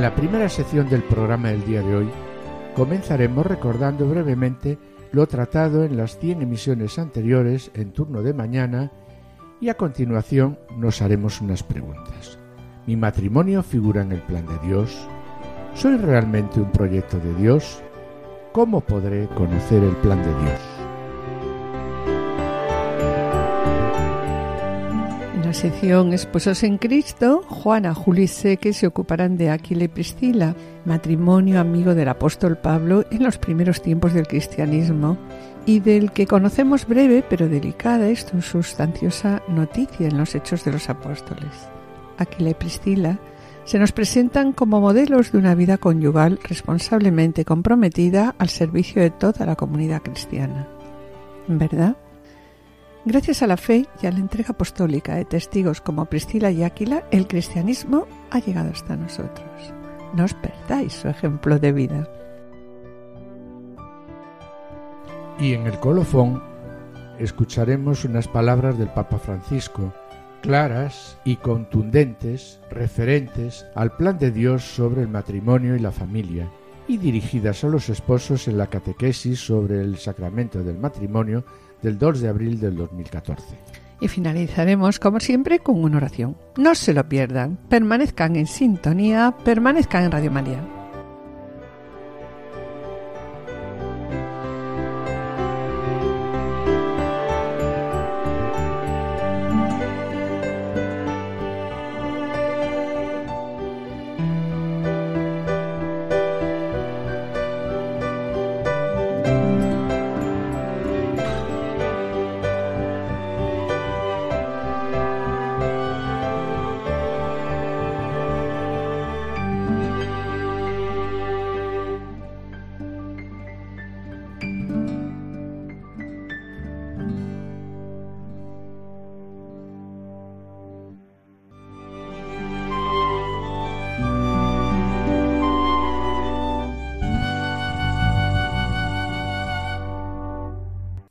En la primera sección del programa del día de hoy comenzaremos recordando brevemente lo tratado en las 100 emisiones anteriores en turno de mañana y a continuación nos haremos unas preguntas. ¿Mi matrimonio figura en el plan de Dios? ¿Soy realmente un proyecto de Dios? ¿Cómo podré conocer el plan de Dios? La sección Esposos en Cristo, Juana, Julio y Seque se ocuparán de Aquila y Priscila, matrimonio amigo del apóstol Pablo en los primeros tiempos del cristianismo y del que conocemos breve pero delicada y sustanciosa noticia en los Hechos de los Apóstoles. Aquila y Priscila se nos presentan como modelos de una vida conyugal responsablemente comprometida al servicio de toda la comunidad cristiana. ¿Verdad? Gracias a la fe y a la entrega apostólica de testigos como Priscila y Aquila, el cristianismo ha llegado hasta nosotros. No os perdáis su ejemplo de vida. Y en el colofón escucharemos unas palabras del Papa Francisco, claras y contundentes, referentes al plan de Dios sobre el matrimonio y la familia, y dirigidas a los esposos en la catequesis sobre el sacramento del matrimonio del 2 de abril del 2014. Y finalizaremos, como siempre, con una oración. No se lo pierdan, permanezcan en sintonía, permanezcan en Radio María.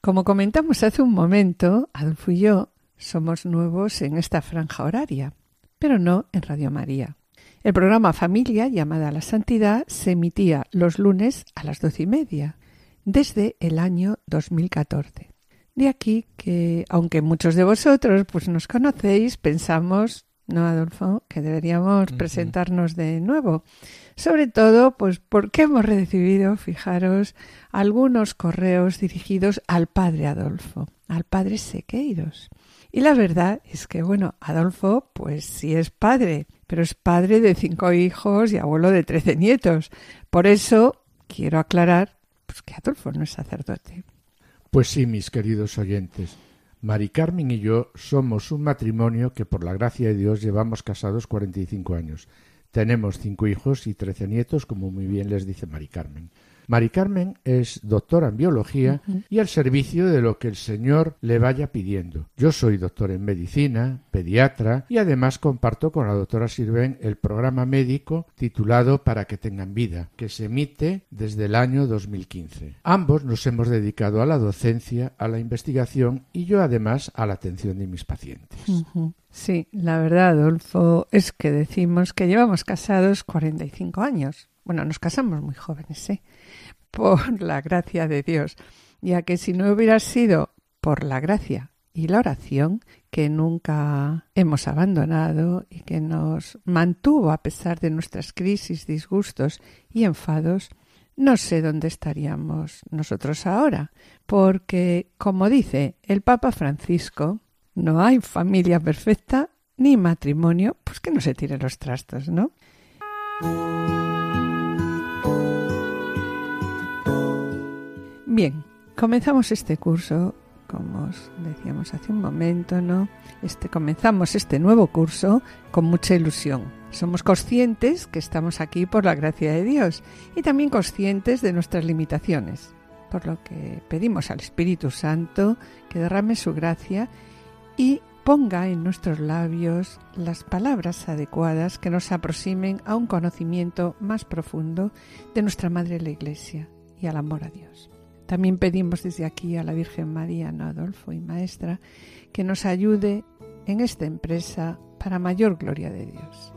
Como comentamos hace un momento, Adolfo y yo somos nuevos en esta franja horaria, pero no en Radio María. El programa Familia, llamada a la Santidad, se emitía los lunes a las doce y media, desde el año 2014. De aquí que, aunque muchos de vosotros pues nos conocéis, pensamos, ¿no, Adolfo?, que deberíamos presentarnos de nuevo. Sobre todo, pues porque hemos recibido, fijaros, algunos correos dirigidos al padre Adolfo, al padre Sequeiros. Y la verdad es que, bueno, Adolfo, pues sí es padre, pero es padre de cinco hijos y abuelo de trece nietos. Por eso quiero aclarar pues, que Adolfo no es sacerdote. Pues sí, mis queridos oyentes. Mari Carmen y yo somos un matrimonio que por la gracia de Dios llevamos casados 45 años tenemos cinco hijos y trece nietos, como muy bien les dice Mari Carmen. Mari Carmen es doctora en biología y al servicio de lo que el Señor le vaya pidiendo. Yo soy doctor en medicina, pediatra y además comparto con la doctora Sirven el programa médico titulado Para que tengan vida, que se emite desde el año 2015. Ambos nos hemos dedicado a la docencia, a la investigación y yo además a la atención de mis pacientes. Sí, la verdad, Adolfo, es que decimos que llevamos casados 45 años. Bueno, nos casamos muy jóvenes, ¿eh? Por la gracia de Dios, ya que si no hubiera sido por la gracia y la oración que nunca hemos abandonado y que nos mantuvo a pesar de nuestras crisis, disgustos y enfados, no sé dónde estaríamos nosotros ahora, porque, como dice el Papa Francisco, no hay familia perfecta ni matrimonio, pues que no se tiren los trastos, ¿no? Bien, comenzamos este curso como os decíamos hace un momento, ¿no? Este comenzamos este nuevo curso con mucha ilusión. Somos conscientes que estamos aquí por la gracia de Dios y también conscientes de nuestras limitaciones, por lo que pedimos al Espíritu Santo que derrame su gracia y ponga en nuestros labios las palabras adecuadas que nos aproximen a un conocimiento más profundo de nuestra Madre la Iglesia y al amor a Dios. También pedimos desde aquí a la Virgen María, no Adolfo y Maestra, que nos ayude en esta empresa para mayor gloria de Dios.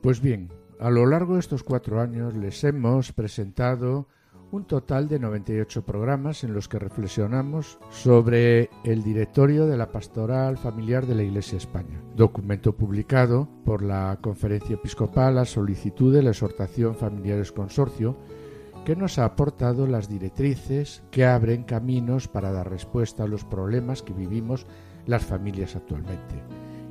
Pues bien, a lo largo de estos cuatro años les hemos presentado un total de 98 programas en los que reflexionamos sobre el directorio de la Pastoral Familiar de la Iglesia España, documento publicado por la Conferencia Episcopal a solicitud de la Exhortación Familiares Consorcio, que nos ha aportado las directrices que abren caminos para dar respuesta a los problemas que vivimos las familias actualmente,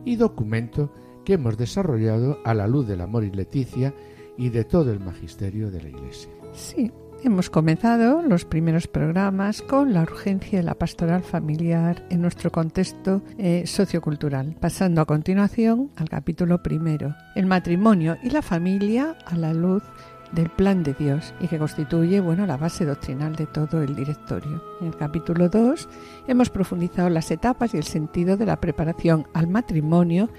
y documento que hemos desarrollado a la luz del amor y Leticia y de todo el magisterio de la Iglesia. Sí, Hemos comenzado los primeros programas con la urgencia de la pastoral familiar en nuestro contexto eh, sociocultural, pasando a continuación al capítulo primero, el matrimonio y la familia a la luz del plan de Dios y que constituye bueno, la base doctrinal de todo el directorio. En el capítulo 2 hemos profundizado las etapas y el sentido de la preparación al matrimonio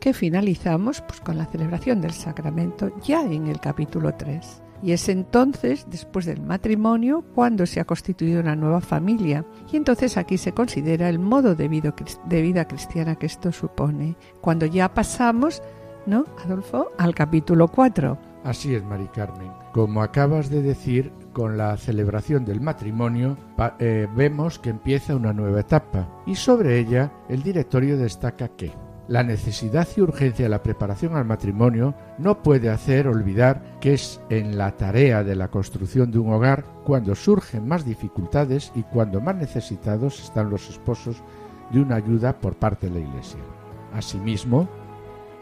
que finalizamos pues, con la celebración del sacramento ya en el capítulo 3. Y es entonces, después del matrimonio, cuando se ha constituido una nueva familia. Y entonces aquí se considera el modo de vida, cristiana que esto supone. Cuando ya pasamos, ¿no, Adolfo? Al capítulo 4. Así es, Mari Carmen. Como acabas de decir, con la celebración del matrimonio eh, vemos que empieza una nueva etapa y sobre ella el directorio destaca que la necesidad y urgencia de la preparación al matrimonio no puede hacer olvidar que es en la tarea de la construcción de un hogar cuando surgen más dificultades y cuando más necesitados están los esposos de una ayuda por parte de la Iglesia. Asimismo,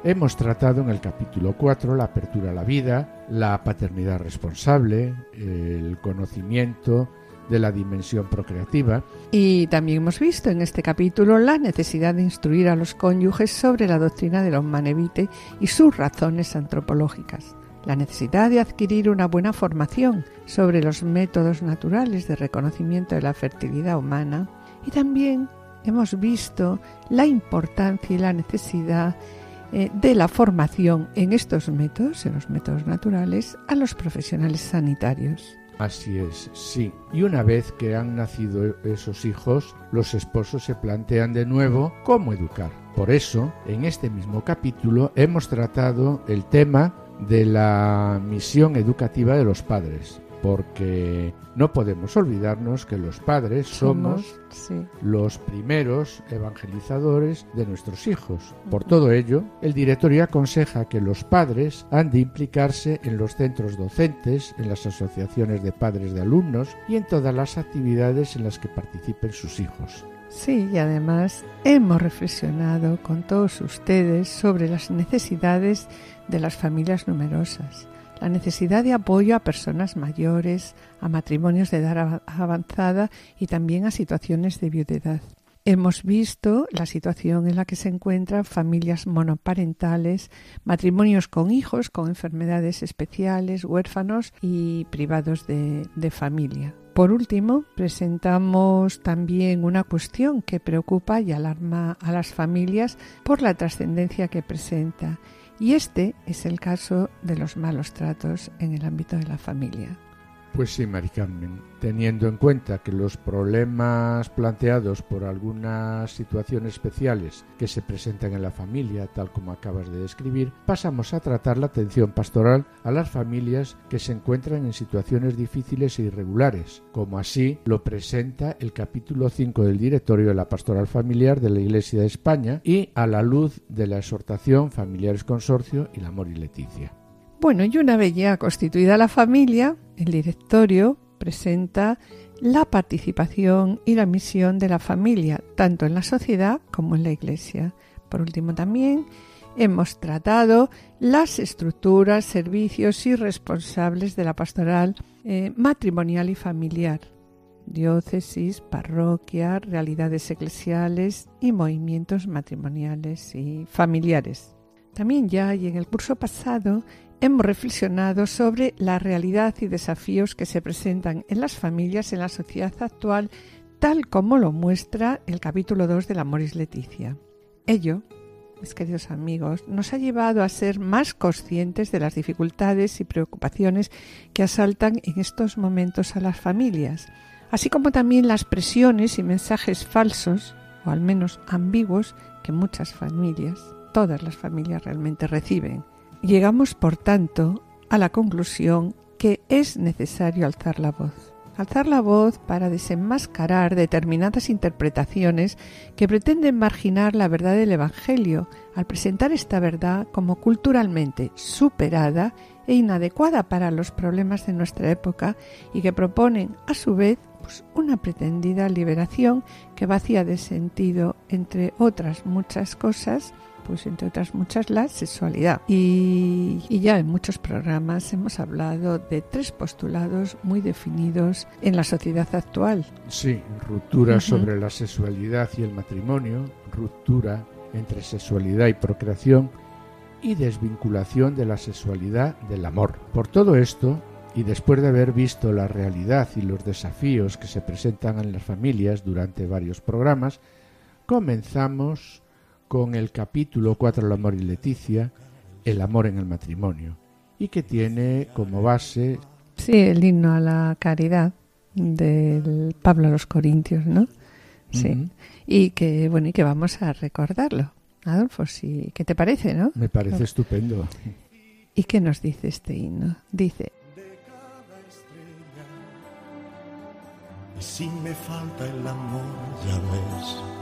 hemos tratado en el capítulo 4 la apertura a la vida, la paternidad responsable, el conocimiento, de la dimensión procreativa. Y también hemos visto en este capítulo la necesidad de instruir a los cónyuges sobre la doctrina de la humanevite y sus razones antropológicas. La necesidad de adquirir una buena formación sobre los métodos naturales de reconocimiento de la fertilidad humana. Y también hemos visto la importancia y la necesidad eh, de la formación en estos métodos, en los métodos naturales, a los profesionales sanitarios. Así es, sí. Y una vez que han nacido esos hijos, los esposos se plantean de nuevo cómo educar. Por eso, en este mismo capítulo hemos tratado el tema de la misión educativa de los padres porque no podemos olvidarnos que los padres somos, los primeros evangelizadores de nuestros hijos. Por todo ello, el directorio aconseja que los padres han de implicarse en los centros docentes, en las asociaciones de padres de alumnos y en todas las actividades en las que participen sus hijos. Sí, y además hemos reflexionado con todos ustedes sobre las necesidades de las familias numerosas la necesidad de apoyo a personas mayores, a matrimonios de edad avanzada y también a situaciones de viudedad. Hemos visto la situación en la que se encuentran familias monoparentales, matrimonios con hijos con enfermedades especiales, huérfanos y privados de, de, familia. Por último, presentamos también una cuestión que preocupa y alarma a las familias por la trascendencia que presenta y este es el caso de los malos tratos en el ámbito de la familia. Pues sí, Mari Carmen. Teniendo en cuenta que los problemas planteados por algunas situaciones especiales que se presentan en la familia, tal como acabas de describir, pasamos a tratar la atención pastoral a las familias que se encuentran en situaciones difíciles e irregulares, como así lo presenta el capítulo 5 del Directorio de la Pastoral Familiar de la Iglesia de España y a la luz de la exhortación Familiares Consorcio y la Amor y Leticia. Bueno, y una vez ya constituida la familia, el directorio presenta la participación y la misión de la familia, tanto en la sociedad como en la Iglesia. Por último, también hemos tratado las estructuras, servicios y responsables de la pastoral eh, matrimonial y familiar. diócesis, parroquia, realidades eclesiales y movimientos matrimoniales y familiares. También ya y en el curso pasado hemos reflexionado sobre la realidad y desafíos que se presentan en las familias en la sociedad actual, tal como lo muestra el capítulo 2 la Moris Leticia. Ello, mis queridos amigos, nos ha llevado a ser más conscientes de las dificultades y preocupaciones que asaltan en estos momentos a las familias, así como también las presiones y mensajes falsos, o al menos ambiguos, que muchas familias todas las familias realmente reciben. Llegamos, por tanto, a la conclusión que es necesario alzar la voz. Alzar la voz para desenmascarar determinadas interpretaciones que pretenden marginar la verdad del Evangelio al presentar esta verdad como culturalmente superada e inadecuada para los problemas de nuestra época y que proponen, a su vez, pues, una pretendida liberación que vacía de sentido, entre otras muchas cosas, pues entre otras muchas la sexualidad. Y, ya en muchos programas hemos hablado de tres postulados muy definidos en la sociedad actual. Sí, ruptura sobre la sexualidad y el matrimonio, ruptura entre sexualidad y procreación y desvinculación de la sexualidad del amor. Por todo esto, y después de haber visto la realidad y los desafíos que se presentan en las familias durante varios programas, comenzamos con el capítulo 4 El amor y Leticia, El amor en el matrimonio, y que tiene como base... Sí, el himno a la caridad del Pablo a los Corintios, ¿no? Sí. Y que, bueno, y que vamos a recordarlo. Adolfo, sí, ¿qué te parece, no? Me parece estupendo. ¿Y qué nos dice este himno? Dice... si me falta el amor, ya ves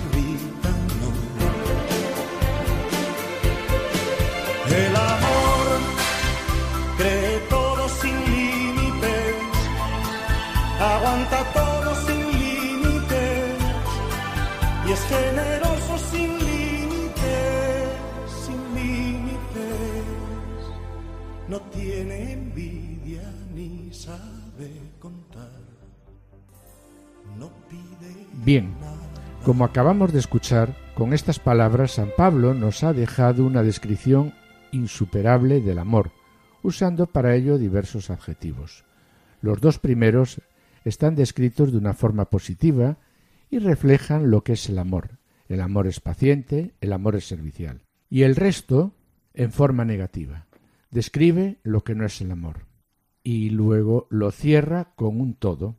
No tiene envidia ni sabe contar. No pide. Bien. Como acabamos de escuchar, con estas palabras San Pablo nos ha dejado una descripción insuperable del amor, usando para ello diversos adjetivos. Los dos primeros están descritos de una forma positiva y reflejan lo que es el amor. El amor es paciente, el amor es servicial. Y el resto en forma negativa. Describe lo que no es el amor. Y luego lo cierra con un todo.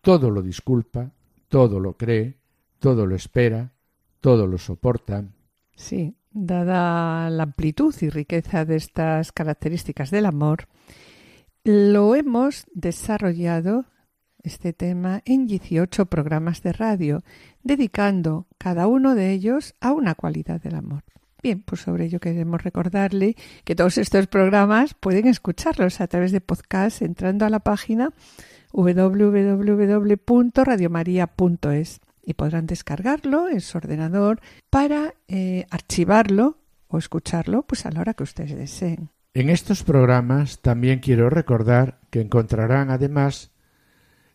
Todo lo disculpa, todo lo cree, todo lo espera, todo lo soporta. Sí, Dada la amplitud y riqueza de estas características del amor, lo hemos desarrollado este tema en 18 programas de radio, dedicando cada uno de ellos a una cualidad del amor. Bien, pues sobre ello queremos recordarle que todos estos programas pueden escucharlos a través de podcast entrando a la página www.radiomaria.es y podrán descargarlo en su ordenador para eh, archivarlo o escucharlo pues a la hora que ustedes deseen. En estos programas también quiero recordar que encontrarán además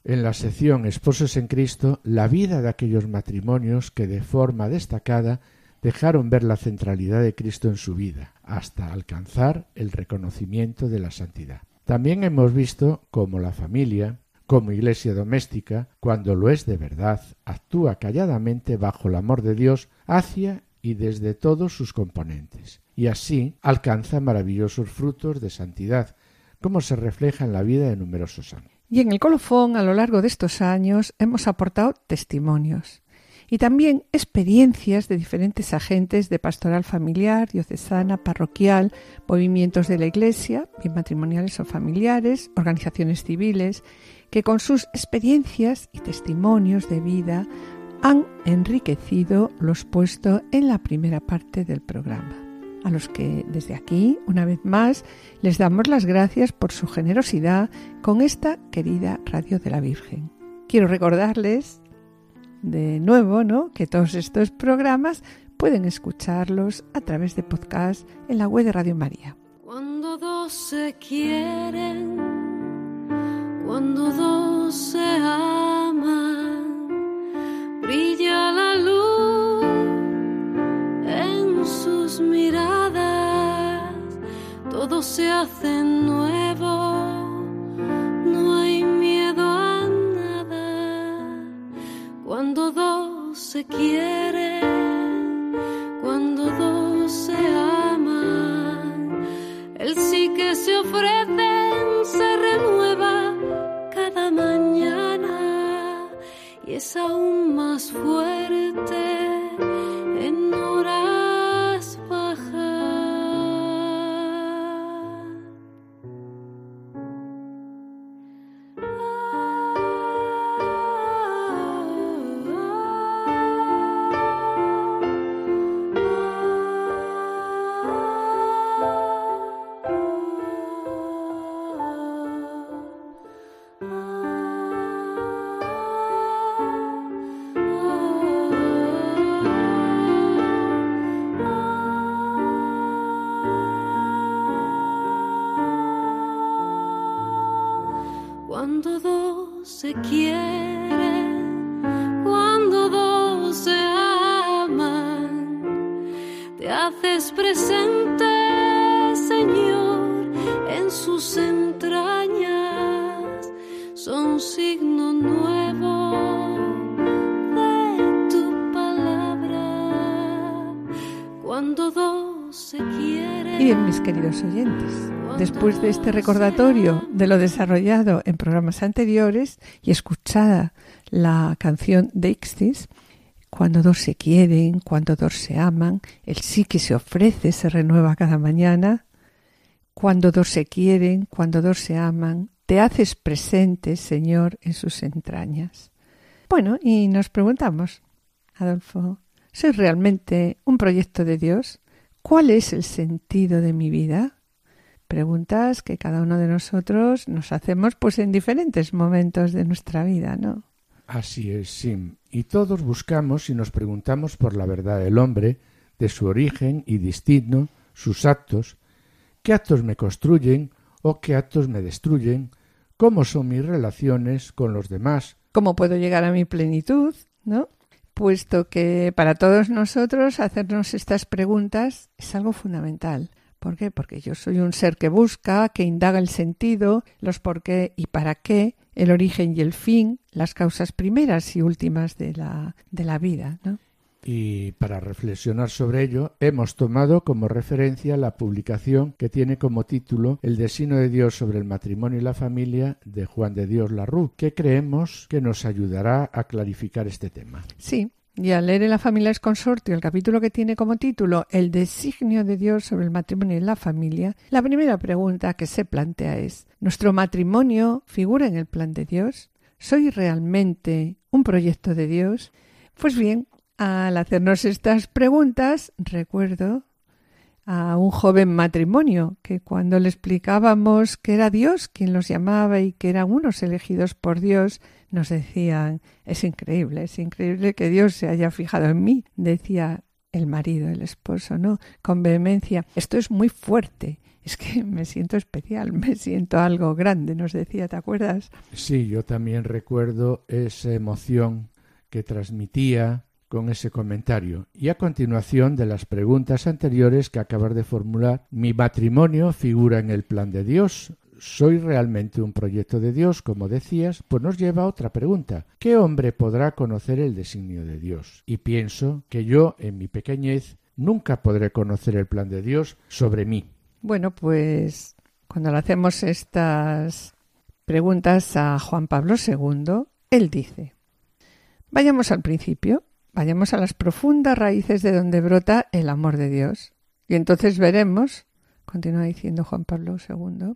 en la sección Esposos en Cristo la vida de aquellos matrimonios que de forma destacada dejaron ver la centralidad de Cristo en su vida, hasta alcanzar el reconocimiento de la santidad. También hemos visto cómo la familia, como iglesia doméstica, cuando lo es de verdad, actúa calladamente bajo el amor de Dios hacia y desde todos sus componentes, y así alcanza maravillosos frutos de santidad, como se refleja en la vida de numerosos años. Y en el colofón, a lo largo de estos años, hemos aportado testimonios y también experiencias de diferentes agentes de pastoral familiar, diocesana, parroquial, movimientos de la Iglesia, bien matrimoniales o familiares, organizaciones civiles, que con sus experiencias y testimonios de vida han enriquecido los puestos en la primera parte del programa, a los que desde aquí, una vez más, les damos las gracias por su generosidad con esta querida Radio de la Virgen. Quiero recordarles de nuevo, ¿no? Que todos estos programas pueden escucharlos a través de podcast en la web de Radio María. Cuando dos se quieren, cuando dos se aman, brilla la luz en sus miradas, todo se hace nuevo, Cuando dos se quieren, cuando dos se aman, el sí que se ofrecen se renueva cada mañana y es aún más fuerte queridos oyentes, después de este recordatorio de lo desarrollado en programas anteriores y escuchada la canción de Ixtis, cuando dos se quieren, cuando dos se aman, el sí que se ofrece se renueva cada mañana, cuando dos se quieren, cuando dos se aman, te haces presente, Señor, en sus entrañas. Bueno, y nos preguntamos, Adolfo, ¿soy realmente un proyecto de Dios? ¿Cuál es el sentido de mi vida? Preguntas que cada uno de nosotros nos hacemos pues en diferentes momentos de nuestra vida, ¿no? Así es, Sim. Y todos buscamos y nos preguntamos por la verdad del hombre, de su origen y destino, sus actos, qué actos me construyen o qué actos me destruyen, cómo son mis relaciones con los demás. ¿Cómo puedo llegar a mi plenitud? ¿No? Puesto que para todos nosotros hacernos estas preguntas es algo fundamental. ¿Por qué? Porque yo soy un ser que busca, que indaga el sentido, los por qué y para qué, el origen y el fin, las causas primeras y últimas de la, de la vida, ¿no? Y para reflexionar sobre ello, hemos tomado como referencia la publicación que tiene como título El destino de Dios sobre el matrimonio y la familia de Juan de Dios Larru, que creemos que nos ayudará a clarificar este tema. Sí, y al leer en la familia es consortio el capítulo que tiene como título El designio de Dios sobre el matrimonio y la familia, la primera pregunta que se plantea es ¿Nuestro matrimonio figura en el plan de Dios? ¿Soy realmente un proyecto de Dios? Pues bien, al hacernos estas preguntas, recuerdo a un joven matrimonio que cuando le explicábamos que era Dios quien los llamaba y que eran unos elegidos por Dios, nos decían es increíble, es increíble que Dios se haya fijado en mí, decía el marido, el esposo, ¿no? Con vehemencia, esto es muy fuerte. Es que me siento especial, me siento algo grande, nos decía, ¿te acuerdas? Sí, yo también recuerdo esa emoción que transmitía con ese comentario. Y a continuación de las preguntas anteriores que acabas de formular, ¿mi matrimonio figura en el plan de Dios? ¿Soy realmente un proyecto de Dios, como decías? Pues nos lleva a otra pregunta. ¿Qué hombre podrá conocer el designio de Dios? Y pienso que yo, en mi pequeñez, nunca podré conocer el plan de Dios sobre mí. Bueno, pues cuando le hacemos estas preguntas a Juan Pablo II, él dice, vayamos al principio, vayamos a las profundas raíces de donde brota el amor de Dios. Y entonces veremos, continúa diciendo Juan Pablo II,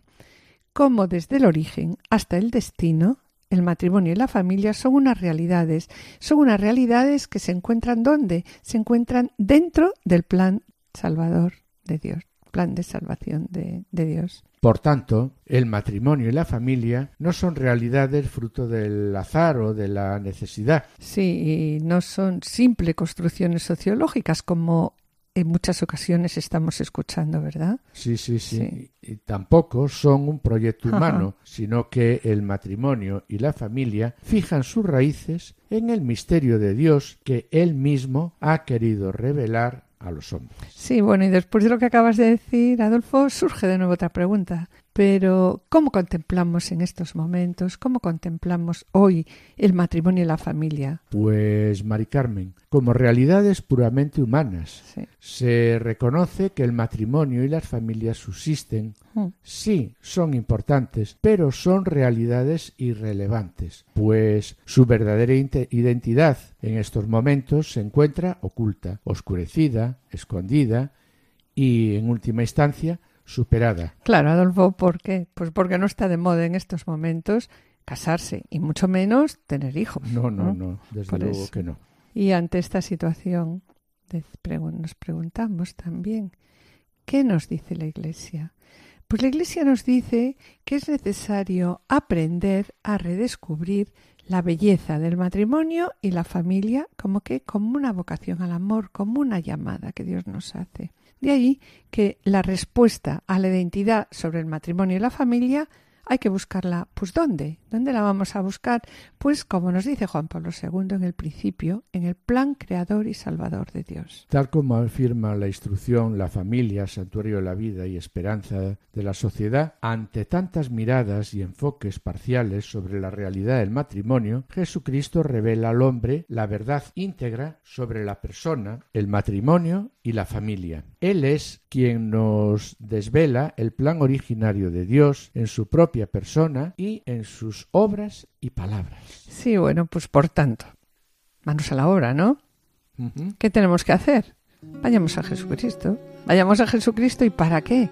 cómo desde el origen hasta el destino el matrimonio y la familia son unas realidades, son unas realidades que se encuentran ¿dónde? Se encuentran dentro del plan salvador de Dios, plan de salvación de, de Dios. Por tanto, el matrimonio y la familia no son realidades fruto del azar o de la necesidad. Sí, y no son simples construcciones sociológicas como en muchas ocasiones estamos escuchando, ¿verdad? Sí, sí, sí. Sí. Y tampoco son un proyecto Ajá. humano, sino que el matrimonio y la familia fijan sus raíces en el misterio de Dios que Él mismo ha querido revelar a los hombres. Sí, bueno, y después de lo que acabas de decir, Adolfo, surge de nuevo otra pregunta. Pero, ¿cómo contemplamos en estos momentos, cómo contemplamos hoy el matrimonio y la familia? Pues, Mari Carmen, como realidades puramente humanas, Sí. se reconoce que el matrimonio y las familias subsisten. Mm. Sí, son importantes, pero son realidades irrelevantes, pues su verdadera identidad en estos momentos se encuentra oculta, oscurecida, escondida y, en última instancia, superada. Claro, Adolfo, ¿por qué? Pues porque no está de moda en estos momentos casarse y mucho menos tener hijos. No, no, no, desde Por luego eso. que no. Y ante esta situación nos preguntamos también, ¿qué nos dice la Iglesia? Pues la Iglesia nos dice que es necesario aprender a redescubrir la belleza del matrimonio y la familia como que como una vocación al amor, como una llamada que Dios nos hace. De ahí que la respuesta a la identidad sobre el matrimonio y la familia hay que buscarla, pues ¿dónde? ¿Dónde la vamos a buscar? Pues como nos dice Juan Pablo II en el principio, en el plan creador y salvador de Dios. Tal como afirma la instrucción La familia, santuario de la vida y esperanza de la sociedad, ante tantas miradas y enfoques parciales sobre la realidad del matrimonio, Jesucristo revela al hombre la verdad íntegra sobre la persona, el matrimonio y la familia. Él es quien nos desvela el plan originario de Dios en su propia persona y en sus obras y palabras. Sí, bueno, pues por tanto, manos a la obra, ¿no? ¿Qué tenemos que hacer? Vayamos a Jesucristo. Vayamos a Jesucristo y ¿para qué?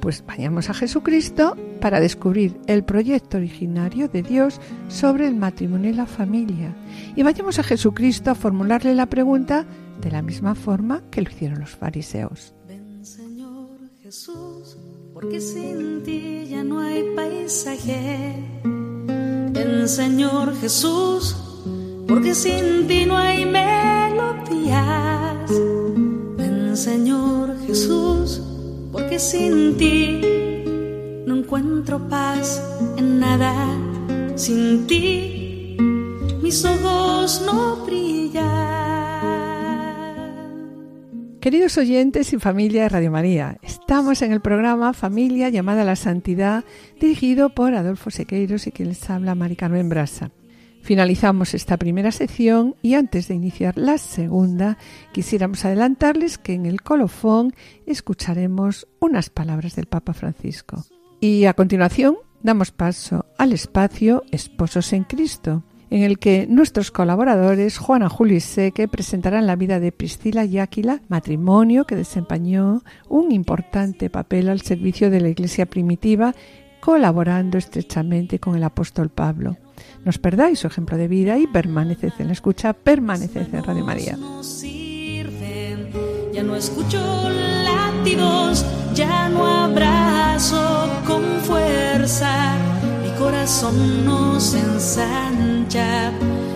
Pues vayamos a Jesucristo para descubrir el proyecto originario de Dios sobre el matrimonio y la familia. Y vayamos a Jesucristo a formularle la pregunta de la misma forma que lo hicieron los fariseos. Ven Señor Jesús, porque sin ti ya no hay paisaje. Ven Señor Jesús, porque sin ti no hay melodías. Ven Señor Jesús, porque sin ti no encuentro paz en nada. Sin ti mis ojos no brillan. Queridos oyentes y familia de Radio María, estamos en el programa Familia llamada a la Santidad, dirigido por Adolfo Sequeiros y quien les habla Mari Carmen Brasa. Finalizamos esta primera sección y antes de iniciar la segunda, quisiéramos adelantarles que en el colofón escucharemos unas palabras del Papa Francisco. Y a continuación damos paso al espacio Esposos en Cristo, en el que nuestros colaboradores Juana Julio y Seque presentarán la vida de Priscila y Áquila, matrimonio que desempeñó un importante papel al servicio de la Iglesia primitiva, colaborando estrechamente con el apóstol Pablo. No os perdáis su ejemplo de vida y permaneced en la escucha, permaneced en Radio María. Ya no escucho latidos, ya no abrazo con fuerza. Mi corazón no se ensancha,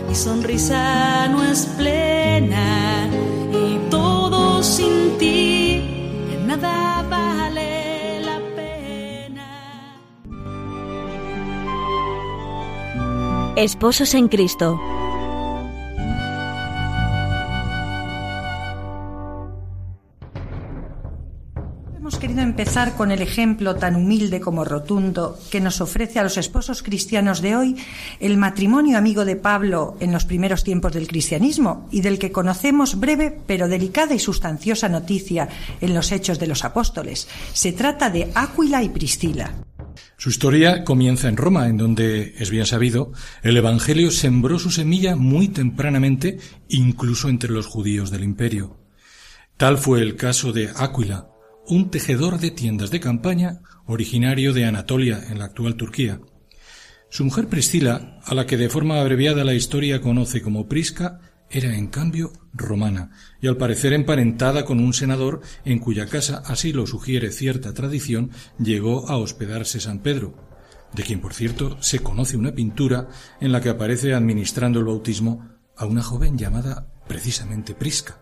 mi sonrisa no es plena y todo sin ti nada vale Esposos en Cristo. Hemos querido empezar con el ejemplo tan humilde como rotundo que nos ofrece a los esposos cristianos de hoy el matrimonio amigo de Pablo en los primeros tiempos del cristianismo y del que conocemos breve pero delicada y sustanciosa noticia en los Hechos de los Apóstoles. Se trata de Áquila y Priscila. Su historia comienza en Roma, en donde, es bien sabido, el Evangelio sembró su semilla muy tempranamente, incluso entre los judíos del imperio. Tal fue el caso de Áquila, un tejedor de tiendas de campaña originario de Anatolia, en la actual Turquía. Su mujer Priscila, a la que de forma abreviada la historia conoce como Prisca, era en cambio romana y al parecer emparentada con un senador en cuya casa, así lo sugiere cierta tradición, llegó a hospedarse San Pedro, de quien por cierto se conoce una pintura en la que aparece administrando el bautismo a una joven llamada precisamente Prisca.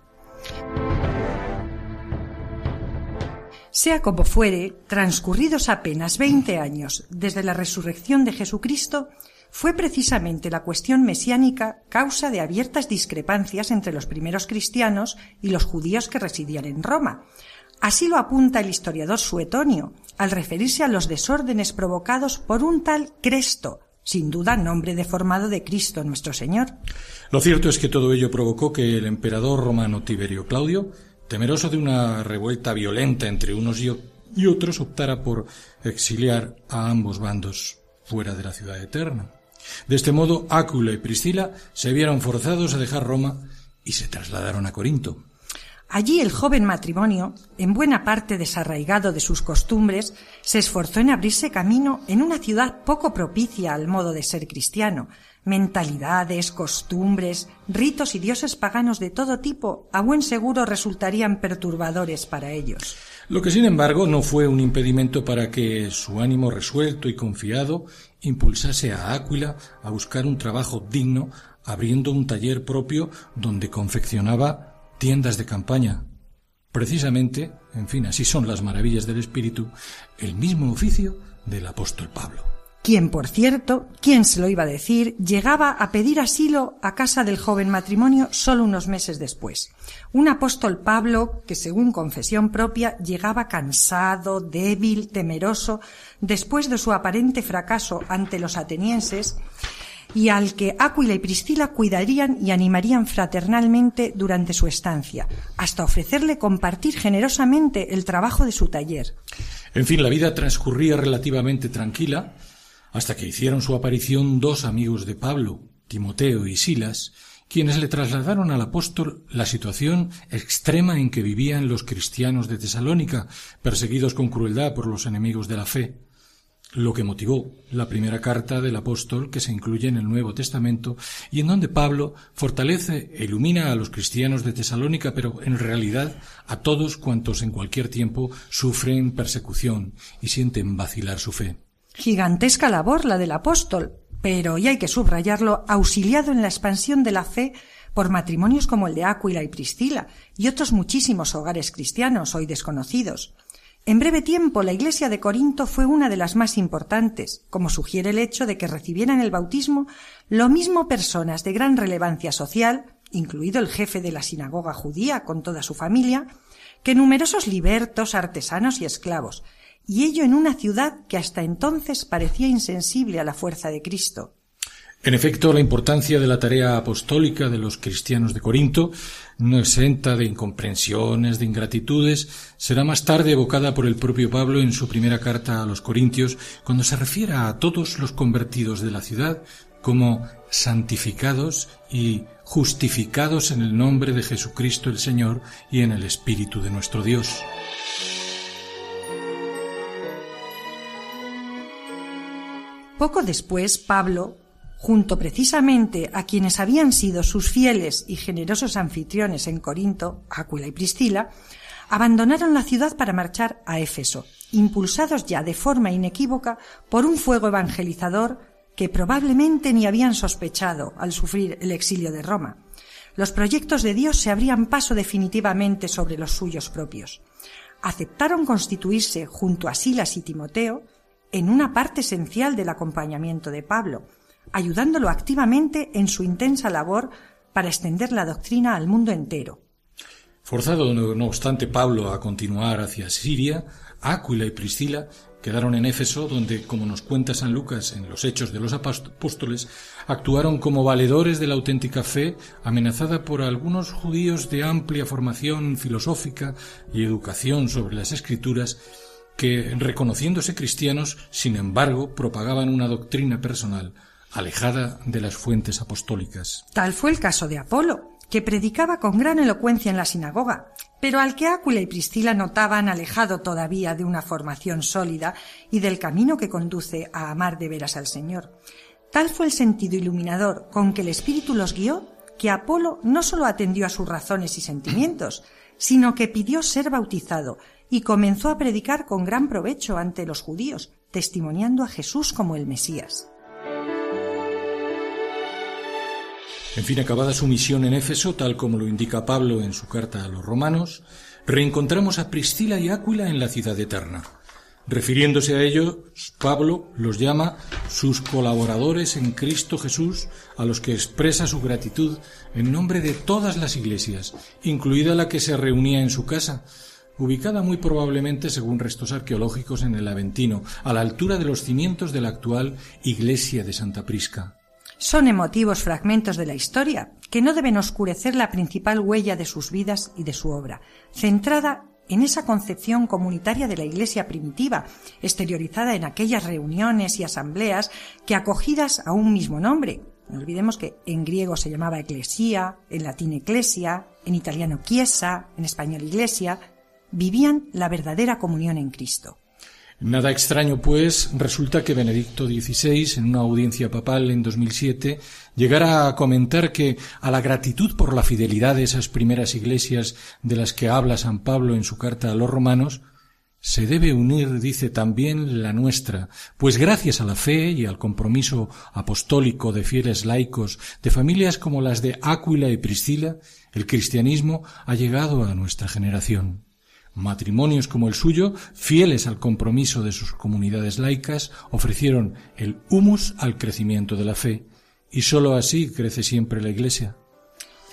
Sea como fuere, transcurridos apenas veinte años desde la resurrección de Jesucristo, fue precisamente la cuestión mesiánica causa de abiertas discrepancias entre los primeros cristianos y los judíos que residían en Roma. Así lo apunta el historiador Suetonio, al referirse a los desórdenes provocados por un tal Cresto, sin duda nombre deformado de Cristo nuestro Señor. Lo cierto es que todo ello provocó que el emperador romano Tiberio Claudio, temeroso de una revuelta violenta entre unos y otros, optara por exiliar a ambos bandos fuera de la ciudad eterna. De este modo, Ácula y Priscila se vieron forzados a dejar Roma y se trasladaron a Corinto. Allí el joven matrimonio, en buena parte desarraigado de sus costumbres, se esforzó en abrirse camino en una ciudad poco propicia al modo de ser cristiano. Mentalidades, costumbres, ritos y dioses paganos de todo tipo a buen seguro resultarían perturbadores para ellos. Lo que sin embargo no fue un impedimento para que su ánimo resuelto y confiado impulsase a Áquila a buscar un trabajo digno abriendo un taller propio donde confeccionaba tiendas de campaña. Precisamente, en fin, así son las maravillas del espíritu, el mismo oficio del apóstol Pablo quien, por cierto, quién se lo iba a decir, llegaba a pedir asilo a casa del joven matrimonio solo unos meses después. Un apóstol Pablo que, según confesión propia, llegaba cansado, débil, temeroso, después de su aparente fracaso ante los atenienses, y al que Áquila y Priscila cuidarían y animarían fraternalmente durante su estancia, hasta ofrecerle compartir generosamente el trabajo de su taller. En fin, la vida transcurría relativamente tranquila, hasta que hicieron su aparición dos amigos de Pablo, Timoteo y Silas, quienes le trasladaron al apóstol la situación extrema en que vivían los cristianos de Tesalónica, perseguidos con crueldad por los enemigos de la fe, lo que motivó la primera carta del apóstol que se incluye en el Nuevo Testamento y en donde Pablo fortalece e ilumina a los cristianos de Tesalónica, pero en realidad a todos cuantos en cualquier tiempo sufren persecución y sienten vacilar su fe. Gigantesca labor la del apóstol, pero, y hay que subrayarlo, auxiliado en la expansión de la fe por matrimonios como el de Áquila y Priscila y otros muchísimos hogares cristianos hoy desconocidos. En breve tiempo la iglesia de Corinto fue una de las más importantes, como sugiere el hecho de que recibieran el bautismo lo mismo personas de gran relevancia social, incluido el jefe de la sinagoga judía con toda su familia, que numerosos libertos, artesanos y esclavos, y ello en una ciudad que hasta entonces parecía insensible a la fuerza de Cristo. En efecto, la importancia de la tarea apostólica de los cristianos de Corinto, no exenta de incomprensiones, de ingratitudes, será más tarde evocada por el propio Pablo en su primera carta a los Corintios, cuando se refiere a todos los convertidos de la ciudad como santificados y justificados en el nombre de Jesucristo el Señor y en el Espíritu de nuestro Dios. Poco después, Pablo, junto precisamente a quienes habían sido sus fieles y generosos anfitriones en Corinto, Áquila y Priscila, abandonaron la ciudad para marchar a Éfeso, impulsados ya de forma inequívoca por un fuego evangelizador que probablemente ni habían sospechado al sufrir el exilio de Roma. Los proyectos de Dios se abrían paso definitivamente sobre los suyos propios. Aceptaron constituirse junto a Silas y Timoteo en una parte esencial del acompañamiento de Pablo, ayudándolo activamente en su intensa labor para extender la doctrina al mundo entero. Forzado, no obstante, Pablo a continuar hacia Siria, Áquila y Priscila quedaron en Éfeso, donde, como nos cuenta San Lucas en los Hechos de los Apóstoles, actuaron como valedores de la auténtica fe, amenazada por algunos judíos de amplia formación filosófica y educación sobre las Escrituras, que, reconociéndose cristianos, sin embargo, propagaban una doctrina personal alejada de las fuentes apostólicas. Tal fue el caso de Apolo, que predicaba con gran elocuencia en la sinagoga, pero al que Áquila y Priscila notaban alejado todavía de una formación sólida y del camino que conduce a amar de veras al Señor. Tal fue el sentido iluminador con que el Espíritu los guió que Apolo no sólo atendió a sus razones y sentimientos, sino que pidió ser bautizado y comenzó a predicar con gran provecho ante los judíos, testimoniando a Jesús como el Mesías. En fin, acabada su misión en Éfeso, tal como lo indica Pablo en su carta a los romanos, reencontramos a Priscila y Áquila en la ciudad eterna. Refiriéndose a ellos, Pablo los llama sus colaboradores en Cristo Jesús, a los que expresa su gratitud en nombre de todas las iglesias, incluida la que se reunía en su casa, ubicada muy probablemente, según restos arqueológicos, en el Aventino, a la altura de los cimientos de la actual iglesia de Santa Prisca. Son emotivos fragmentos de la historia que no deben oscurecer la principal huella de sus vidas y de su obra, centrada en esa concepción comunitaria de la Iglesia primitiva, exteriorizada en aquellas reuniones y asambleas que acogidas a un mismo nombre, no olvidemos que en griego se llamaba eclesia, en latín eclesia, en italiano chiesa, en español iglesia, vivían la verdadera comunión en Cristo. Nada extraño, pues, resulta que Benedicto XVI, en una audiencia papal en 2007, llegara a comentar que a la gratitud por la fidelidad de esas primeras iglesias de las que habla San Pablo en su carta a los romanos, se debe unir, dice también, la nuestra, pues gracias a la fe y al compromiso apostólico de fieles laicos de familias como las de Áquila y Priscila, el cristianismo ha llegado a nuestra generación. Matrimonios como el suyo, fieles al compromiso de sus comunidades laicas, ofrecieron el humus al crecimiento de la fe, y sólo así crece siempre la Iglesia.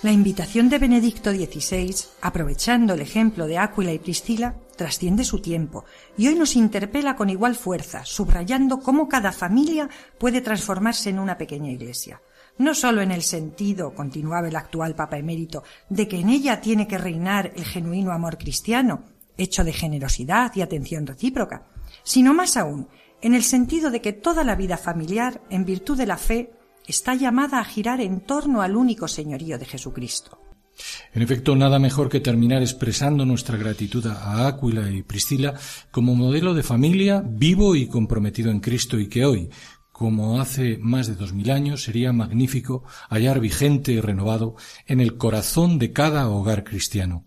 La invitación de Benedicto XVI, aprovechando el ejemplo de Áquila y Priscila, trasciende su tiempo y hoy nos interpela con igual fuerza, subrayando cómo cada familia puede transformarse en una pequeña iglesia. No sólo en el sentido, continuaba el actual Papa emérito, de que en ella tiene que reinar el genuino amor cristiano, hecho de generosidad y atención recíproca, sino más aún, en el sentido de que toda la vida familiar, en virtud de la fe, está llamada a girar en torno al único señorío de Jesucristo. En efecto, nada mejor que terminar expresando nuestra gratitud a Áquila y Priscila como modelo de familia vivo y comprometido en Cristo y que hoy, como hace más de dos mil años, sería magnífico hallar vigente y renovado en el corazón de cada hogar cristiano.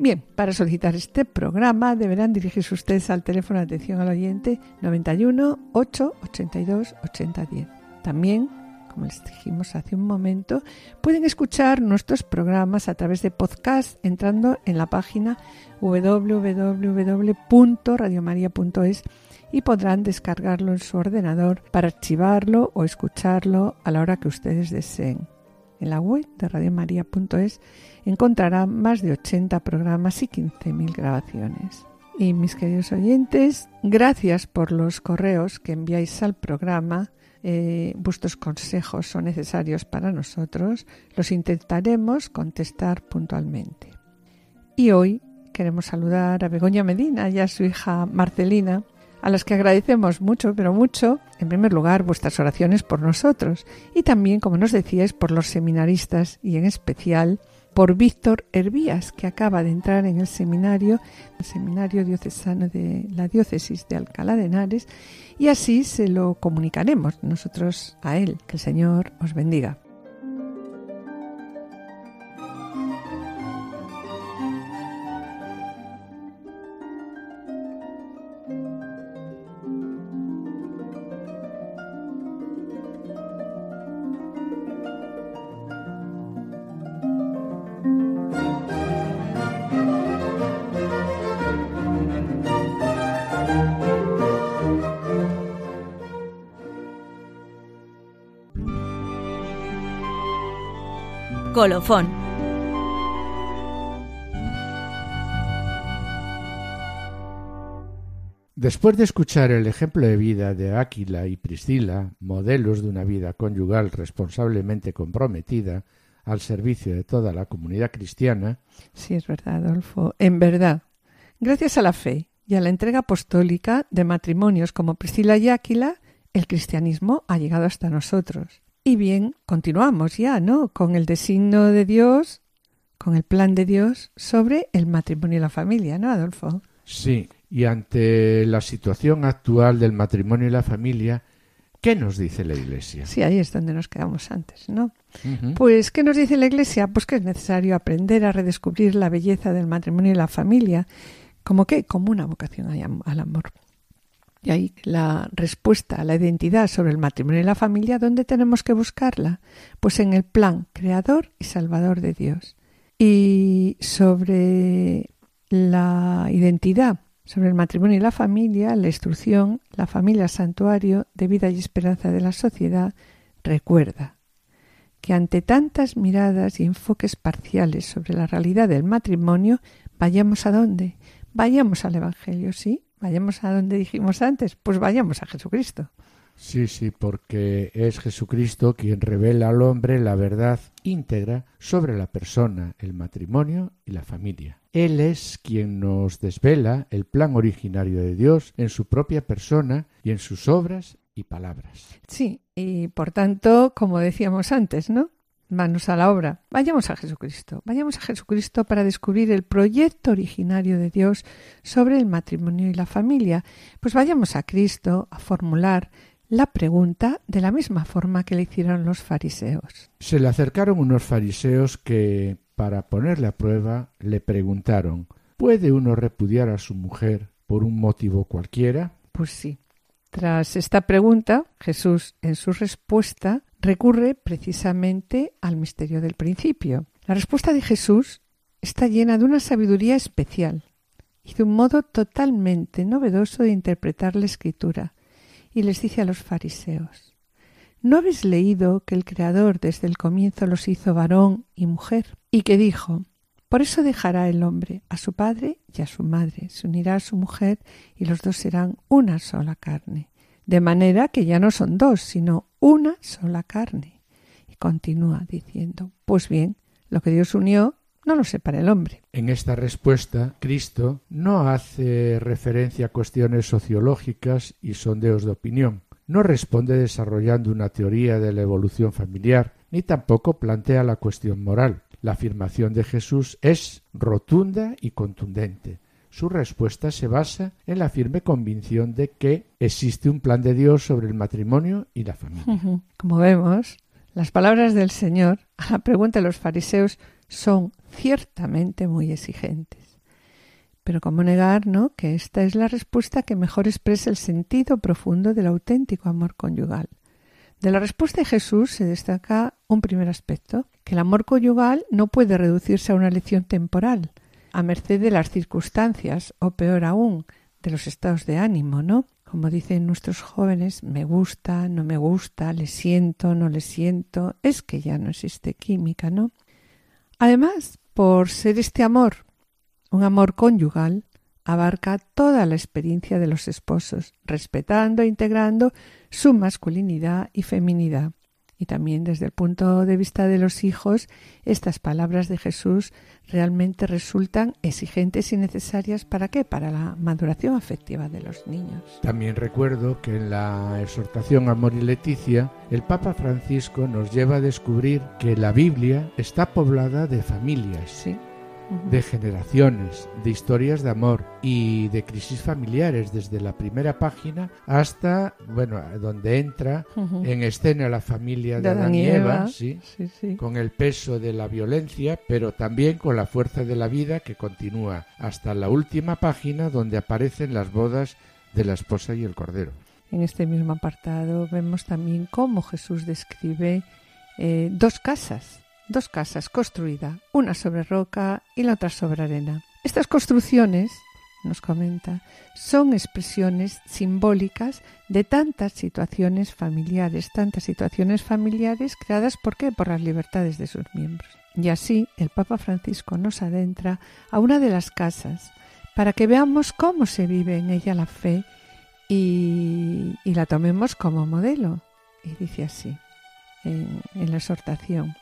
Bien, para solicitar este programa deberán dirigirse ustedes al teléfono de atención al oyente 91 8 82 80 10. También, como les dijimos hace un momento, pueden escuchar nuestros programas a través de podcast entrando en la página www.radiomaria.es y podrán descargarlo en su ordenador para archivarlo o escucharlo a la hora que ustedes deseen. En la web de radiomaria.es encontrará más de 80 programas y 15.000 grabaciones. Y mis queridos oyentes, gracias por los correos que enviáis al programa. Eh, vuestros consejos son necesarios para nosotros. Los intentaremos contestar puntualmente. Y hoy queremos saludar a Begoña Medina y a su hija Marcelina, a las que agradecemos mucho, pero mucho, en primer lugar, vuestras oraciones por nosotros y también, como nos decíais, por los seminaristas y en especial por Víctor Hervías, que acaba de entrar en el seminario, el seminario diocesano de la diócesis de Alcalá de Henares, y así se lo comunicaremos nosotros a él. Que el Señor os bendiga. Colofón. Después de escuchar el ejemplo de vida de Áquila y Priscila, modelos de una vida conyugal responsablemente comprometida al servicio de toda la comunidad cristiana. Sí, es verdad, Adolfo. En verdad, gracias a la fe y a la entrega apostólica de matrimonios como Priscila y Áquila, el cristianismo ha llegado hasta nosotros. Y bien, continuamos ya, ¿no? Con el designo de Dios, con el plan de Dios sobre el matrimonio y la familia, ¿no, Adolfo? Sí, y ante la situación actual del matrimonio y la familia, ¿qué nos dice la Iglesia? Sí, ahí es donde nos quedamos antes, ¿no? Pues, ¿qué nos dice la Iglesia? Pues que es necesario aprender a redescubrir la belleza del matrimonio y la familia, como que, como una vocación al amor. Y ahí la respuesta a la identidad sobre el matrimonio y la familia, ¿dónde tenemos que buscarla? Pues en el plan creador y salvador de Dios. Y sobre la identidad, sobre el matrimonio y la familia, la instrucción, la familia santuario de vida y esperanza de la sociedad, recuerda que ante tantas miradas y enfoques parciales sobre la realidad del matrimonio, vayamos a dónde? Vayamos al Evangelio, sí, Vayamos a donde dijimos antes, pues vayamos a Jesucristo. Sí, sí, porque es Jesucristo quien revela al hombre la verdad íntegra sobre la persona, el matrimonio y la familia. Él es quien nos desvela el plan originario de Dios en su propia persona y en sus obras y palabras. Sí, y por tanto, como decíamos antes, ¿no? Manos a la obra. Vayamos a Jesucristo, vayamos a Jesucristo para descubrir el proyecto originario de Dios sobre el matrimonio y la familia. Pues vayamos a Cristo a formular la pregunta de la misma forma que le hicieron los fariseos. Se le acercaron unos fariseos que, para ponerle a prueba, le preguntaron ¿Puede uno repudiar a su mujer por un motivo cualquiera? Pues sí. Tras esta pregunta, Jesús, en su respuesta, recurre precisamente al misterio del principio. La respuesta de Jesús está llena de una sabiduría especial y de un modo totalmente novedoso de interpretar la escritura. Y les dice a los fariseos, ¿no habéis leído que el Creador desde el comienzo los hizo varón y mujer? Y que dijo, por eso dejará el hombre a su padre y a su madre, se unirá a su mujer y los dos serán una sola carne de manera que ya no son dos, sino una sola carne. Y continúa diciendo, pues bien, lo que Dios unió no lo separa el hombre. En esta respuesta, Cristo no hace referencia a cuestiones sociológicas y sondeos de opinión. No responde desarrollando una teoría de la evolución familiar, ni tampoco plantea la cuestión moral. La afirmación de Jesús es rotunda y contundente. Su respuesta se basa en la firme convicción de que existe un plan de Dios sobre el matrimonio y la familia. Como vemos, las palabras del Señor a la pregunta de los fariseos son ciertamente muy exigentes. Pero cómo negar, ¿no?, que esta es la respuesta que mejor expresa el sentido profundo del auténtico amor conyugal. De la respuesta de Jesús se destaca un primer aspecto, que el amor conyugal no puede reducirse a una lección temporal, a merced de las circunstancias o peor aún de los estados de ánimo, ¿no? Como dicen nuestros jóvenes, me gusta, no me gusta, le siento, no le siento, es que ya no existe química, ¿no? Además, por ser este amor un amor conyugal, abarca toda la experiencia de los esposos, respetando e integrando su masculinidad y feminidad. Y también desde el punto de vista de los hijos, estas palabras de Jesús realmente resultan exigentes y necesarias para qué? Para la maduración afectiva de los niños. También recuerdo que en la exhortación Amor y Leticia, el Papa Francisco nos lleva a descubrir que la Biblia está poblada de familias. Sí de generaciones, de historias de amor y de crisis familiares desde la primera página hasta, bueno, donde entra en escena la familia de, Adán y Eva, ¿sí? con el peso de la violencia, pero también con la fuerza de la vida que continúa hasta la última página donde aparecen las bodas de la esposa y el cordero. En este mismo apartado vemos también cómo Jesús describe eh, dos casas dos casas construidas, una sobre roca y la otra sobre arena. Estas construcciones, nos comenta, son expresiones simbólicas de tantas situaciones familiares, tantas situaciones familiares creadas por qué? Por las libertades de sus miembros. Y así el Papa Francisco nos adentra a una de las casas para que veamos cómo se vive en ella la fe y, la tomemos como modelo. Y dice así en, la exhortación.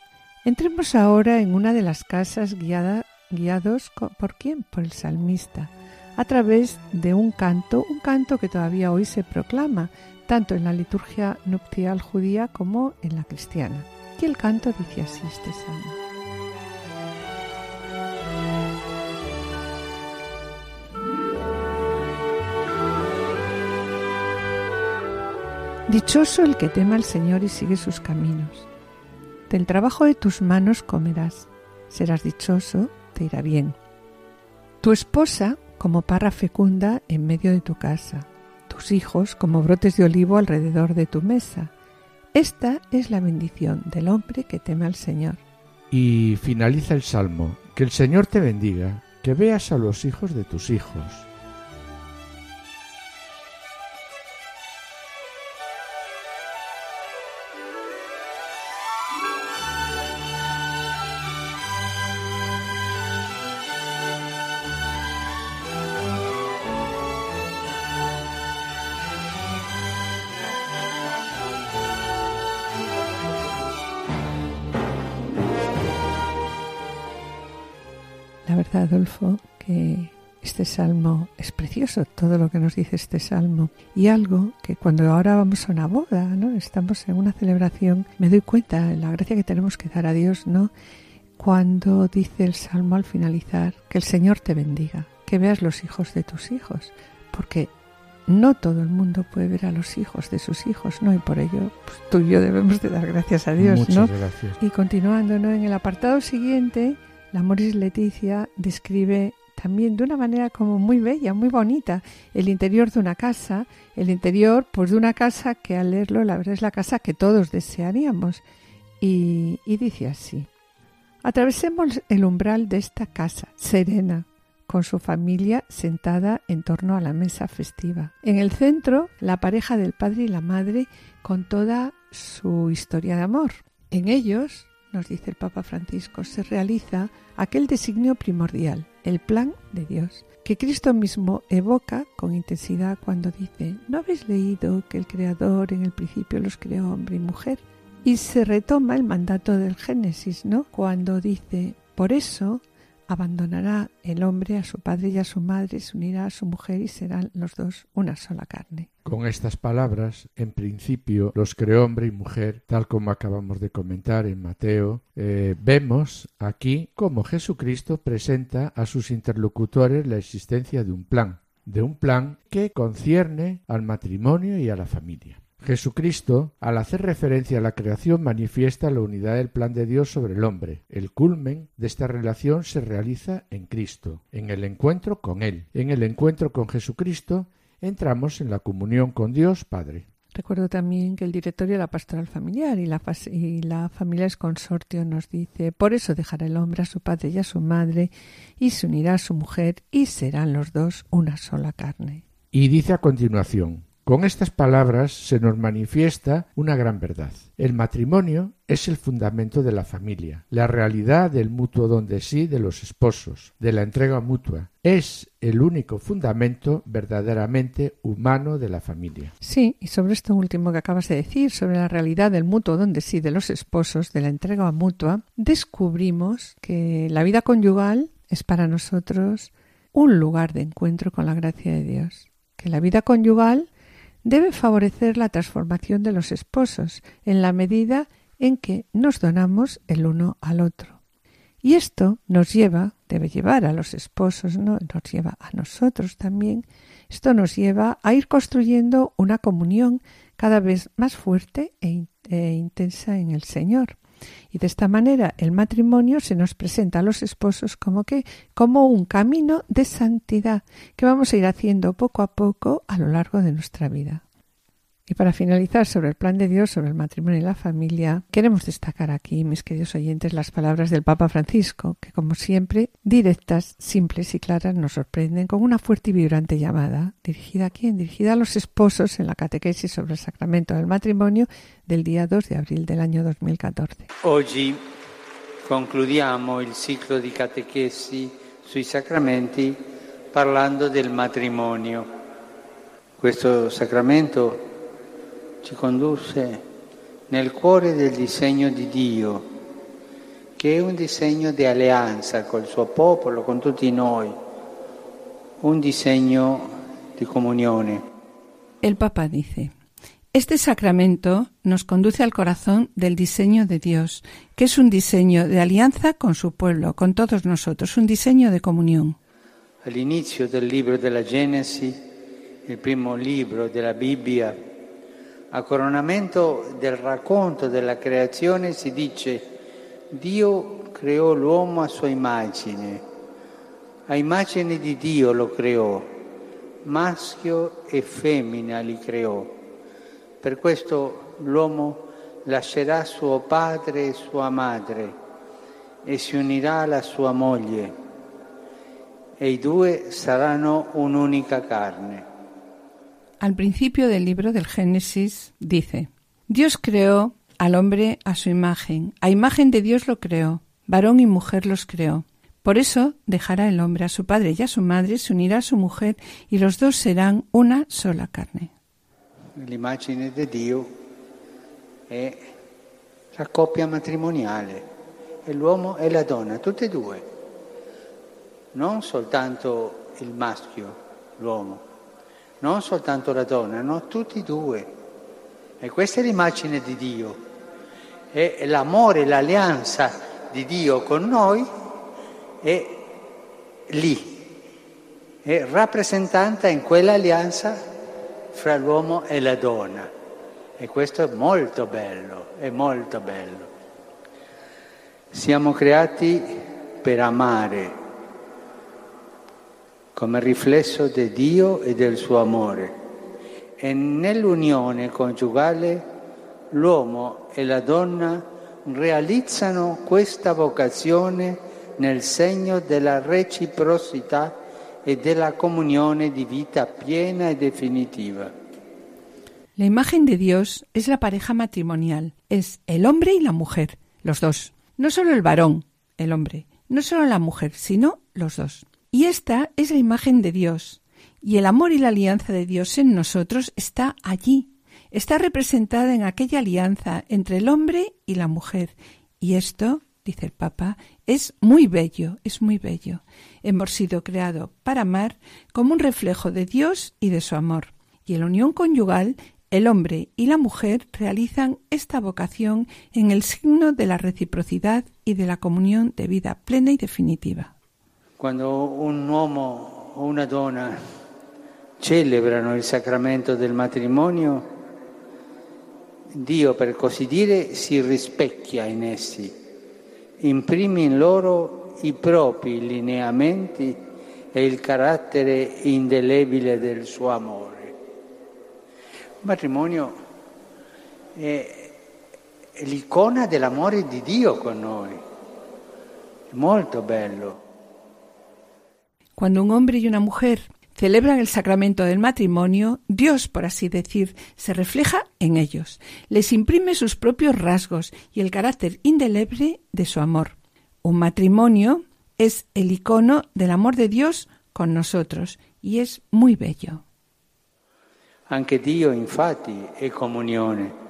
Entremos ahora en una de las casas guiada, guiados por quién? Por el salmista, a través de un canto, un canto que todavía hoy se proclama, tanto en la liturgia nupcial judía como en la cristiana. Y el canto dice así este salmo. Dichoso el que tema al Señor y sigue sus caminos. Del trabajo de tus manos comerás. Serás dichoso, te irá bien. Tu esposa como parra fecunda en medio de tu casa, tus hijos como brotes de olivo alrededor de tu mesa. Esta es la bendición del hombre que teme al Señor. Y finaliza el salmo, que el Señor te bendiga, que veas a los hijos de tus hijos Que este salmo es precioso, todo lo que nos dice este salmo. Y algo que cuando ahora vamos a una boda, ¿no? Estamos en una celebración, me doy cuenta de la gracia que tenemos que dar a Dios, ¿no? Cuando dice el salmo al finalizar, que el Señor te bendiga, que veas los hijos de tus hijos, porque no todo el mundo puede ver a los hijos de sus hijos, ¿no? Y por ello pues, tú y yo debemos de dar gracias a Dios, Muchas ¿no? Gracias. Y continuando, ¿no? En el apartado siguiente la Moris Leticia describe también de una manera como muy bella, muy bonita, el interior de una casa, el interior pues de una casa que al leerlo la verdad es la casa que todos desearíamos. Y, y dice así, atravesemos el umbral de esta casa, serena, con su familia sentada en torno a la mesa festiva. En el centro, la pareja del padre y la madre con toda su historia de amor. En ellos, nos dice el Papa Francisco, se realiza aquel designio primordial, el plan de Dios, que Cristo mismo evoca con intensidad cuando dice, ¿no habéis leído que el Creador en el principio los creó hombre y mujer? Y se retoma el mandato del Génesis, ¿no? Cuando dice, por eso abandonará el hombre a su padre y a su madre, se unirá a su mujer y serán los dos una sola carne. Con estas palabras, en principio, los creó hombre y mujer, tal como acabamos de comentar en Mateo, eh, vemos aquí cómo Jesucristo presenta a sus interlocutores la existencia de un plan, de un plan que concierne al matrimonio y a la familia. Jesucristo, al hacer referencia a la creación, manifiesta la unidad del plan de Dios sobre el hombre. El culmen de esta relación se realiza en Cristo, en el encuentro con Él. En el encuentro con Jesucristo entramos en la comunión con Dios Padre. Recuerdo también que el directorio de la pastoral familiar y la, y la familia es consortio nos dice, por eso dejará el hombre a su padre y a su madre y se unirá a su mujer y serán los dos una sola carne. Y dice a continuación, con estas palabras se nos manifiesta una gran verdad. El matrimonio es el fundamento de la familia, la realidad del mutuo don de sí de los esposos, de la entrega mutua. Es el único fundamento verdaderamente humano de la familia. Sí, y sobre esto último que acabas de decir, sobre la realidad del mutuo don de sí de los esposos, de la entrega mutua, descubrimos que la vida conyugal es para nosotros un lugar de encuentro con la gracia de Dios. Que la vida conyugal debe favorecer la transformación de los esposos en la medida en que nos donamos el uno al otro. Y esto nos lleva, debe llevar a los esposos, ¿no? nos lleva a nosotros también, esto nos lleva a ir construyendo una comunión cada vez más fuerte e, e intensa en el Señor. Y de esta manera el matrimonio se nos presenta a los esposos como que como un camino de santidad que vamos a ir haciendo poco a poco a lo largo de nuestra vida. Y para finalizar sobre el plan de Dios, sobre el matrimonio y la familia, queremos destacar aquí, mis queridos oyentes, las palabras del Papa Francisco, que como siempre, directas, simples y claras, nos sorprenden con una fuerte y vibrante llamada, dirigida a quién? Dirigida a los esposos en la catequesis sobre el sacramento del matrimonio del día 2 de abril del año 2014. Oggi concludiamo il ciclo di catechesi sui sacramenti parlando del matrimonio. Questo sacramento ci condusse nel cuore del disegno di Dio, che è un disegno di alleanza col suo popolo, con tutti noi, un disegno di comunione. El Papa dice, Este sacramento nos conduce al corazón del diseño de Dios, que es un diseño de alianza con su pueblo, con todos nosotros, un diseño de comunión. All'inizio del libro della Genesi, il primo libro della Bibbia, a coronamento del racconto della creazione si dice Dio creò l'uomo a sua immagine, a immagine di Dio lo creò, maschio e femmina li creò. Per questo l'uomo lascerà suo padre e sua madre e si unirà alla sua moglie e i due saranno un'unica carne. Al principio del libro del Génesis dice, Dios creó al hombre a su imagen, a imagen de Dios lo creó, varón y mujer los creó. Por eso dejará el hombre a su padre y a su madre, se unirá a su mujer y los dos serán una sola carne. L'immagine di Dio è la coppia matrimoniale, è l'uomo e la donna, tutte e due, non soltanto il maschio, l'uomo, non soltanto la donna, no, tutti e due. E questa è l'immagine di Dio, è l'amore, l'alleanza di Dio con noi è lì, è rappresentata in quell'alleanza fra l'uomo e la donna. E questo è molto bello, è molto bello. Siamo creati per amare come riflesso di Dio e del suo amore. E nell'unione coniugale l'uomo e la donna realizzano questa vocazione nel segno della reciprocità e della comunione di vita piena e definitiva. La imagen de Dios es la pareja matrimonial, es el hombre y la mujer, los dos. No solo el varón, el hombre, no solo la mujer, sino los dos. Y esta es la imagen de Dios. Y el amor y la alianza de Dios en nosotros está allí. Está representada en aquella alianza entre el hombre y la mujer. Y esto, dice el Papa, es muy bello, es muy bello. Hemos sido creados para amar como un reflejo de Dios y de su amor. Y en la unión conyugal, el hombre y la mujer realizan esta vocación en el signo de la reciprocidad y de la comunión de vida plena y definitiva. Quando un uomo o una donna celebrano il sacramento del matrimonio, Dio, per così dire, si rispecchia in essi, imprime in loro i propri lineamenti e il carattere indelebile del suo amore. Il matrimonio è, l'icona dell'amore di Dio con noi, è molto bello. Cuando un hombre y una mujer celebran el sacramento del matrimonio, Dios, por así decir, se refleja en ellos, les imprime sus propios rasgos y el carácter indeleble de su amor. Un matrimonio es el icono del amor de Dios con nosotros y es muy bello. Anche Dio infatti è comunione.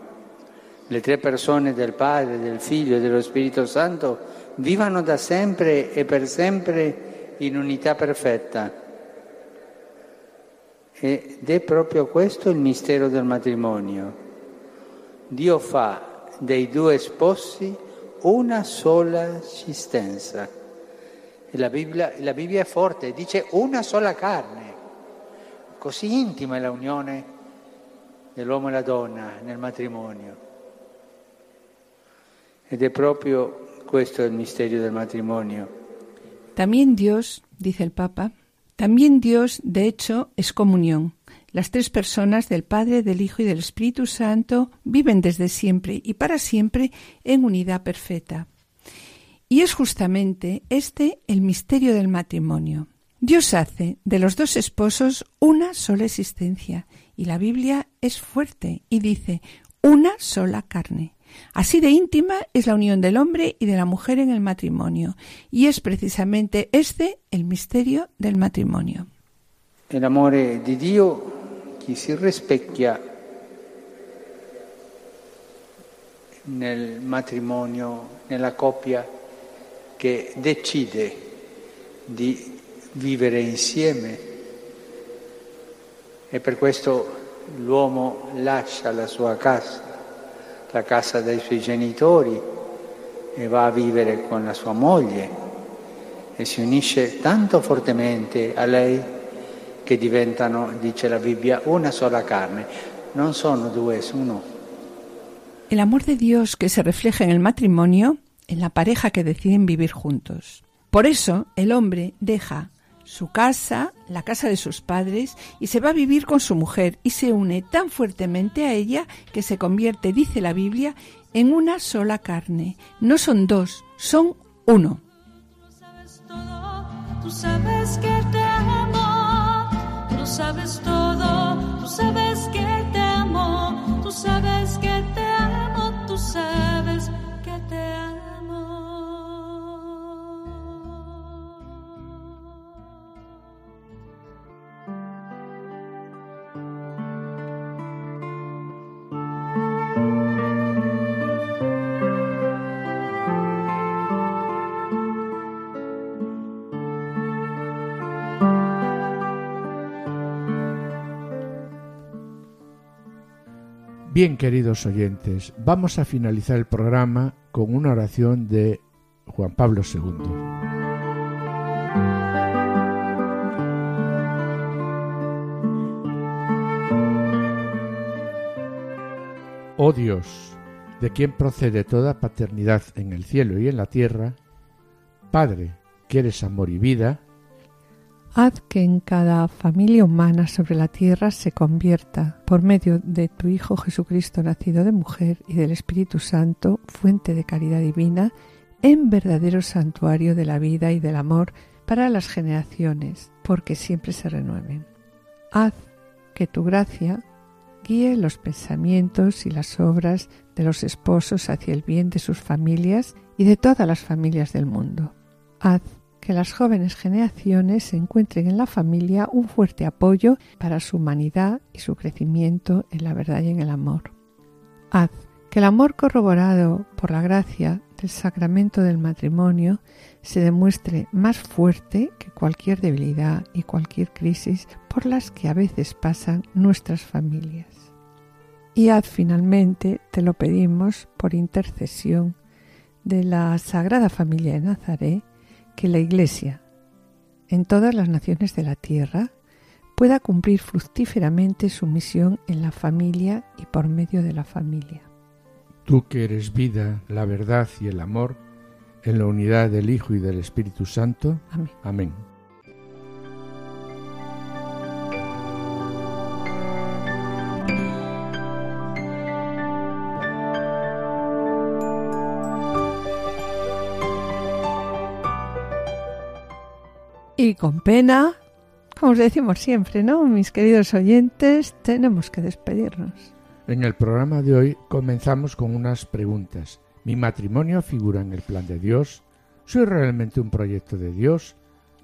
Le tre persone del Padre, del Figlio e dello Spirito Santo vivano da sempre e per sempre in unità perfetta. Ed è proprio questo il mistero del matrimonio. Dio fa dei due sposi una sola esistenza. La Bibbia, la Bibbia è forte, dice una sola carne. Così intima è la unione dell'uomo e la donna nel matrimonio. Ed è proprio questo il mistero del matrimonio. También Dios, dice el Papa, también Dios, de hecho, es comunión. Las tres personas del Padre, del Hijo y del Espíritu Santo viven desde siempre y para siempre en unidad perfecta. Y es justamente este el misterio del matrimonio. Dios hace de los dos esposos una sola existencia, y la Biblia es fuerte y dice una sola carne. Así de íntima es la unión del hombre y de la mujer en el matrimonio, y es precisamente este el misterio del matrimonio. El amore di Dio che si rispecchia nel matrimonio, nella coppia che decide di vivere insieme e per questo l'uomo lascia la sua casa, la casa dei suoi genitori e va a vivere con la sua moglie e si unisce tanto fortemente a lei che diventano, dice la Bibbia, una sola carne. Non sono due, es uno. El amor de Dios que se refleja en el matrimonio, en la pareja que deciden vivir juntos. Por eso el hombre deja su casa, la casa de sus padres, y se va a vivir con su mujer y se une tan fuertemente a ella que se convierte, dice la Biblia, en una sola carne. No son dos, son uno. Tú sabes que te amo, tú sabes todo, tú sabes que te amo, tú sabes que te amo, tú sabes Bien, queridos oyentes, vamos a finalizar el programa con una oración de Juan Pablo II. Oh Dios, de quien procede toda paternidad en el cielo y en la tierra, Padre, que eres amor y vida, Haz que en cada familia humana sobre la tierra se convierta, por medio de tu Hijo Jesucristo nacido de mujer y del Espíritu Santo, fuente de caridad divina, en verdadero santuario de la vida y del amor para las generaciones, porque siempre se renueven. Haz que tu gracia guíe los pensamientos y las obras de los esposos hacia el bien de sus familias y de todas las familias del mundo. Haz que las jóvenes generaciones encuentren en la familia un fuerte apoyo para su humanidad y su crecimiento en la verdad y en el amor. Haz que el amor corroborado por la gracia del sacramento del matrimonio se demuestre más fuerte que cualquier debilidad y cualquier crisis por las que a veces pasan nuestras familias. Y haz finalmente, te lo pedimos por intercesión de la Sagrada Familia de Nazaret, que la Iglesia, en todas las naciones de la tierra, pueda cumplir fructíferamente su misión en la familia y por medio de la familia. Tú que eres vida, la verdad y el amor, en la unidad del Hijo y del Espíritu Santo. Amén. Amén. Con pena, como os decimos siempre, ¿no? Mis queridos oyentes, tenemos que despedirnos. En el programa de hoy comenzamos con unas preguntas. ¿Mi matrimonio figura en el plan de Dios? ¿Soy realmente un proyecto de Dios?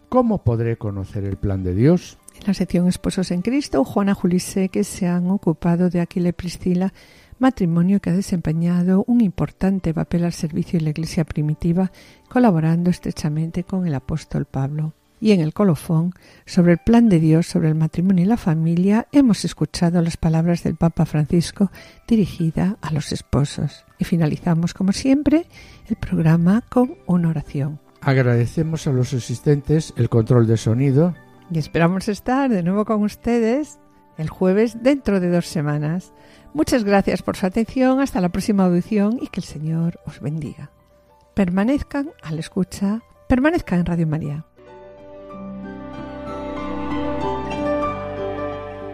¿Cómo podré conocer el plan de Dios? En la sección Esposos en Cristo, Juana Julise, que se han ocupado de Aquile Priscila, matrimonio que ha desempeñado un importante papel al servicio de la Iglesia primitiva, colaborando estrechamente con el apóstol Pablo y en el colofón, sobre el plan de Dios sobre el matrimonio y la familia, hemos escuchado las palabras del Papa Francisco dirigida a los esposos. Y finalizamos, como siempre, el programa con una oración. Agradecemos a los asistentes el control de sonido. Y esperamos estar de nuevo con ustedes el jueves dentro de dos semanas. Muchas gracias por su atención. Hasta la próxima audición y que el Señor os bendiga. Permanezcan a la escucha. Permanezcan en Radio María.